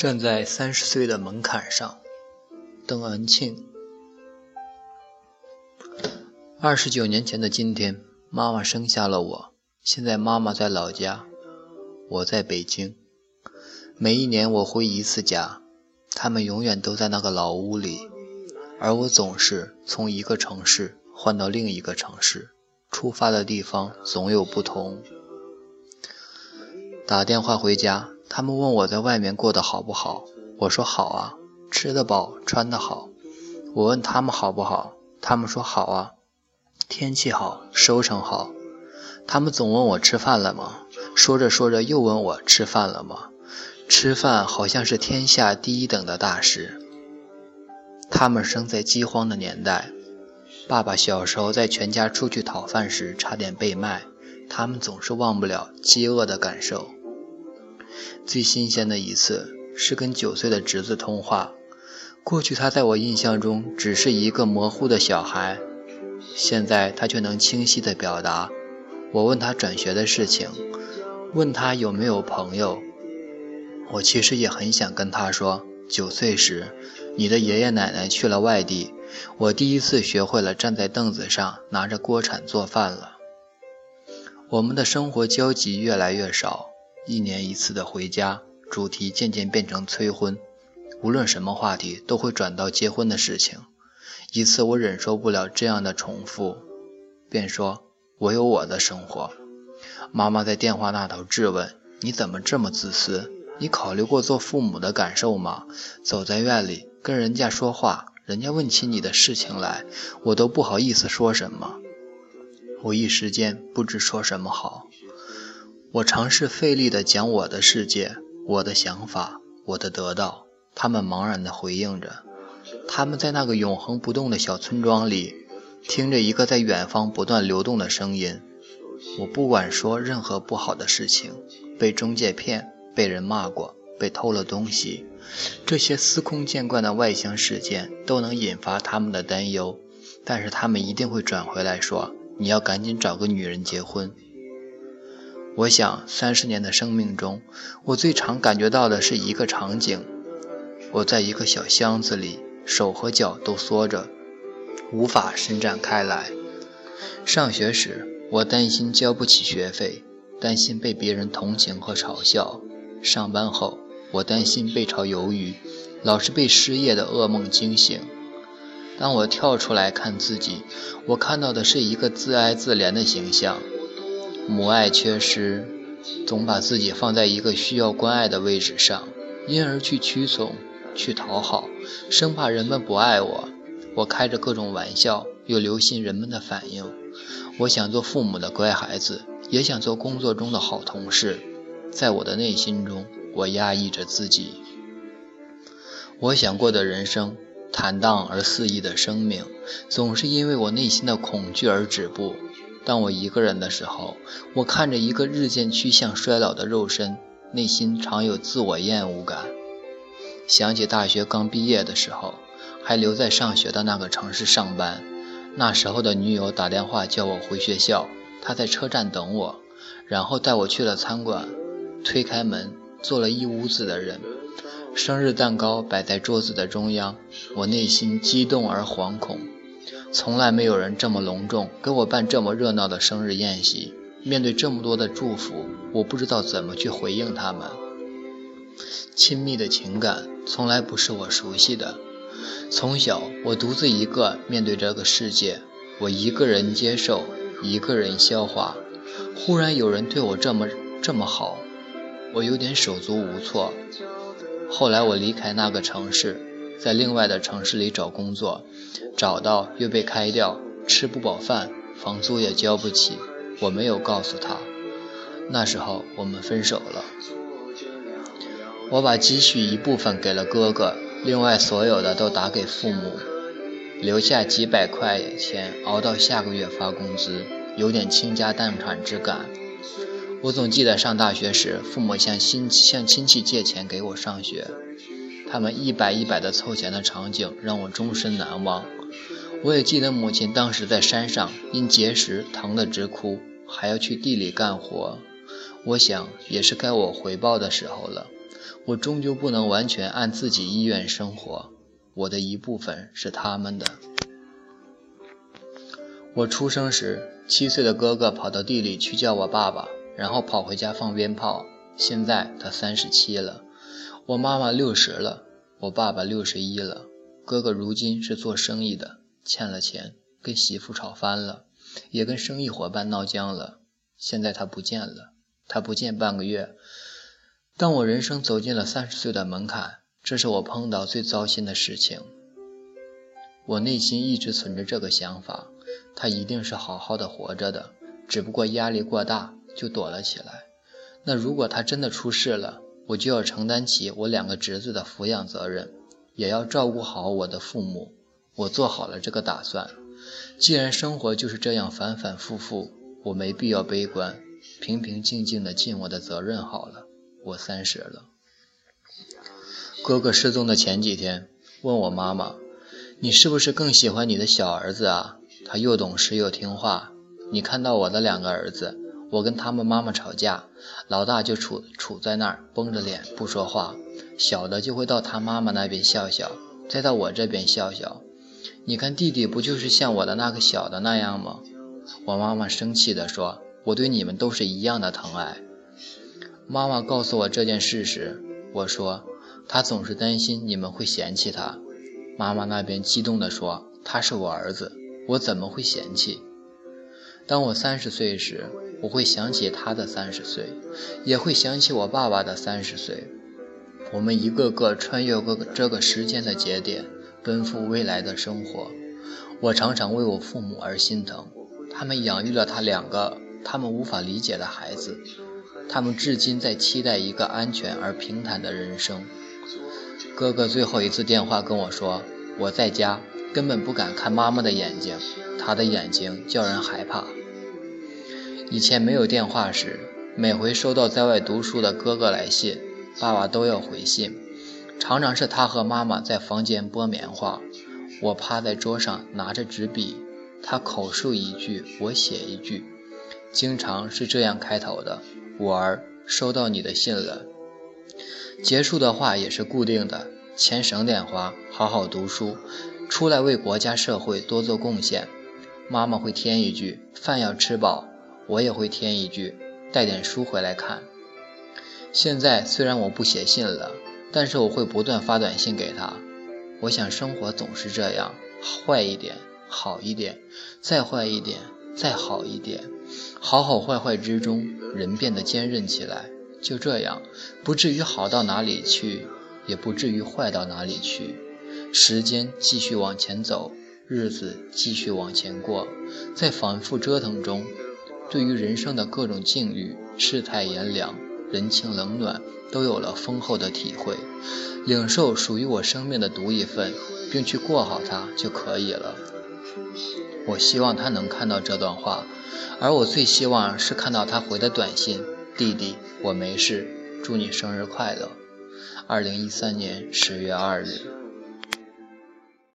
站在三十岁的门槛上，邓恩庆。二十九年前的今天，妈妈生下了我。现在妈妈在老家，我在北京。每一年我回一次家，他们永远都在那个老屋里，而我总是从一个城市换到另一个城市，出发的地方总有不同。打电话回家。他们问我在外面过得好不好，我说好啊，吃得饱，穿得好。我问他们好不好，他们说好啊，天气好，收成好。他们总问我吃饭了吗？说着说着又问我吃饭了吗？吃饭好像是天下第一等的大事。他们生在饥荒的年代，爸爸小时候在全家出去讨饭时差点被卖，他们总是忘不了饥饿的感受。最新鲜的一次是跟九岁的侄子通话。过去他在我印象中只是一个模糊的小孩，现在他却能清晰地表达。我问他转学的事情，问他有没有朋友。我其实也很想跟他说，九岁时你的爷爷奶奶去了外地，我第一次学会了站在凳子上拿着锅铲做饭了。我们的生活交集越来越少。一年一次的回家，主题渐渐变成催婚。无论什么话题，都会转到结婚的事情。一次，我忍受不了这样的重复，便说：“我有我的生活。”妈妈在电话那头质问：“你怎么这么自私？你考虑过做父母的感受吗？”走在院里跟人家说话，人家问起你的事情来，我都不好意思说什么。我一时间不知说什么好。我尝试费力地讲我的世界、我的想法、我的得到，他们茫然地回应着。他们在那个永恒不动的小村庄里，听着一个在远方不断流动的声音。我不管说任何不好的事情，被中介骗，被人骂过，被偷了东西，这些司空见惯的外星事件都能引发他们的担忧，但是他们一定会转回来说：“你要赶紧找个女人结婚。”我想，三十年的生命中，我最常感觉到的是一个场景：我在一个小箱子里，手和脚都缩着，无法伸展开来。上学时，我担心交不起学费，担心被别人同情和嘲笑；上班后，我担心被炒鱿鱼，老是被失业的噩梦惊醒。当我跳出来看自己，我看到的是一个自哀自怜的形象。母爱缺失，总把自己放在一个需要关爱的位置上，因而去屈从、去讨好，生怕人们不爱我。我开着各种玩笑，又留心人们的反应。我想做父母的乖孩子，也想做工作中的好同事。在我的内心中，我压抑着自己。我想过的人生，坦荡而肆意的生命，总是因为我内心的恐惧而止步。当我一个人的时候，我看着一个日渐趋向衰老的肉身，内心常有自我厌恶感。想起大学刚毕业的时候，还留在上学的那个城市上班，那时候的女友打电话叫我回学校，她在车站等我，然后带我去了餐馆。推开门，坐了一屋子的人，生日蛋糕摆在桌子的中央，我内心激动而惶恐。从来没有人这么隆重给我办这么热闹的生日宴席。面对这么多的祝福，我不知道怎么去回应他们。亲密的情感从来不是我熟悉的。从小，我独自一个面对这个世界，我一个人接受，一个人消化。忽然有人对我这么这么好，我有点手足无措。后来我离开那个城市。在另外的城市里找工作，找到又被开掉，吃不饱饭，房租也交不起。我没有告诉他，那时候我们分手了。我把积蓄一部分给了哥哥，另外所有的都打给父母，留下几百块钱熬到下个月发工资，有点倾家荡产之感。我总记得上大学时，父母向亲向亲戚借钱给我上学。他们一百一百的凑钱的场景让我终身难忘。我也记得母亲当时在山上因结石疼得直哭，还要去地里干活。我想也是该我回报的时候了。我终究不能完全按自己意愿生活，我的一部分是他们的。我出生时，七岁的哥哥跑到地里去叫我爸爸，然后跑回家放鞭炮。现在他三十七了，我妈妈六十了，我爸爸六十一了。哥哥如今是做生意的，欠了钱，跟媳妇吵翻了，也跟生意伙伴闹僵了。现在他不见了，他不见半个月。当我人生走进了三十岁的门槛，这是我碰到最糟心的事情。我内心一直存着这个想法：他一定是好好的活着的，只不过压力过大就躲了起来。那如果他真的出事了，我就要承担起我两个侄子的抚养责任，也要照顾好我的父母。我做好了这个打算。既然生活就是这样反反复复，我没必要悲观，平平静静的尽我的责任好了。我三十了。哥哥失踪的前几天，问我妈妈：“你是不是更喜欢你的小儿子啊？他又懂事又听话。你看到我的两个儿子。”我跟他们妈妈吵架，老大就杵杵在那儿绷着脸不说话，小的就会到他妈妈那边笑笑，再到我这边笑笑。你看弟弟不就是像我的那个小的那样吗？我妈妈生气地说：“我对你们都是一样的疼爱。”妈妈告诉我这件事时，我说：“他总是担心你们会嫌弃他。”妈妈那边激动地说：“他是我儿子，我怎么会嫌弃？”当我三十岁时，我会想起他的三十岁，也会想起我爸爸的三十岁。我们一个个穿越过这个时间的节点，奔赴未来的生活。我常常为我父母而心疼，他们养育了他两个他们无法理解的孩子，他们至今在期待一个安全而平坦的人生。哥哥最后一次电话跟我说，我在家根本不敢看妈妈的眼睛，她的眼睛叫人害怕。以前没有电话时，每回收到在外读书的哥哥来信，爸爸都要回信。常常是他和妈妈在房间剥棉花，我趴在桌上拿着纸笔，他口述一句，我写一句，经常是这样开头的：“我儿，收到你的信了。”结束的话也是固定的：“钱省点花，好好读书，出来为国家社会多做贡献。”妈妈会添一句：“饭要吃饱。”我也会添一句，带点书回来看。现在虽然我不写信了，但是我会不断发短信给他。我想生活总是这样，坏一点，好一点，再坏一点，再好一点，好好坏坏之中，人变得坚韧起来。就这样，不至于好到哪里去，也不至于坏到哪里去。时间继续往前走，日子继续往前过，在反复折腾中。对于人生的各种境遇、世态炎凉、人情冷暖，都有了丰厚的体会。领受属于我生命的独一份，并去过好它就可以了。我希望他能看到这段话，而我最希望是看到他回的短信：“弟弟，我没事，祝你生日快乐。”二零一三年十月二日。